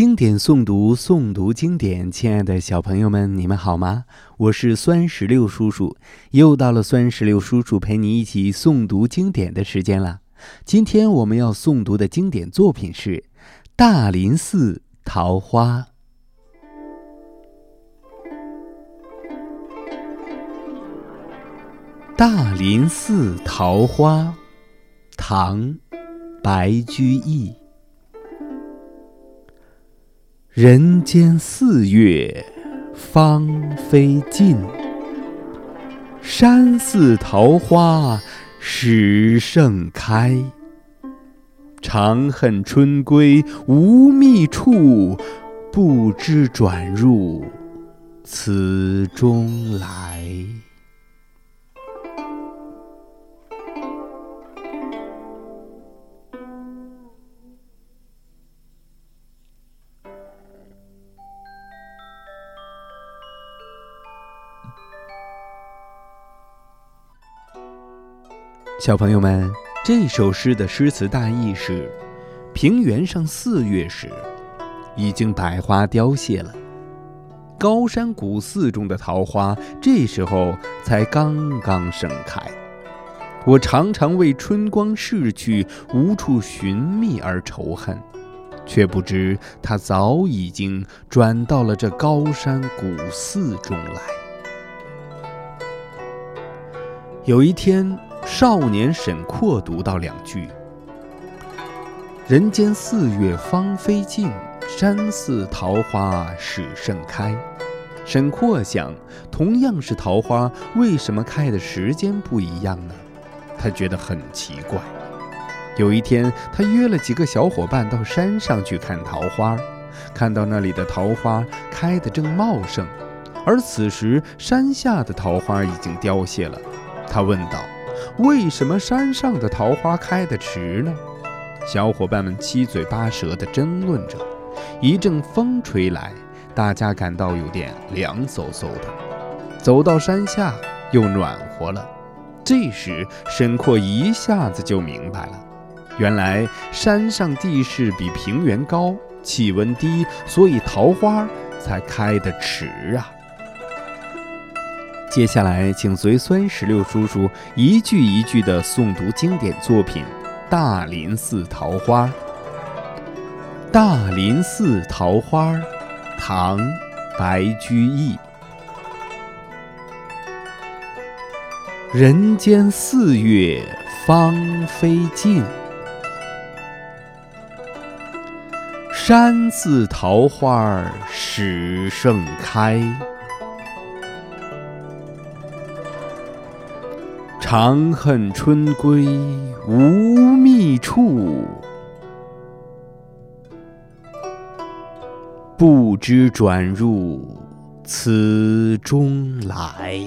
经典诵读，诵读经典。亲爱的小朋友们，你们好吗？我是酸石榴叔叔，又到了酸石榴叔叔陪你一起诵读经典的时间了。今天我们要诵读的经典作品是《大林寺桃花》。《大林寺桃花》，唐·白居易。人间四月芳菲尽，山寺桃花始盛开。长恨春归无觅处，不知转入此中来。小朋友们，这首诗的诗词大意是：平原上四月时，已经百花凋谢了；高山古寺中的桃花，这时候才刚刚盛开。我常常为春光逝去，无处寻觅而愁恨，却不知它早已经转到了这高山古寺中来。有一天。少年沈括读到两句：“人间四月芳菲尽，山寺桃花始盛开。”沈括想，同样是桃花，为什么开的时间不一样呢？他觉得很奇怪。有一天，他约了几个小伙伴到山上去看桃花，看到那里的桃花开得正茂盛，而此时山下的桃花已经凋谢了。他问道。为什么山上的桃花开得迟呢？小伙伴们七嘴八舌地争论着。一阵风吹来，大家感到有点凉飕飕的。走到山下，又暖和了。这时，沈括一下子就明白了：原来山上地势比平原高，气温低，所以桃花才开得迟啊。接下来，请随酸石榴叔叔一句一句地诵读经典作品《大林寺桃花》。《大林寺桃花》，唐·白居易。人间四月芳菲尽，山寺桃花始盛开。长恨春归无觅处，不知转入此中来。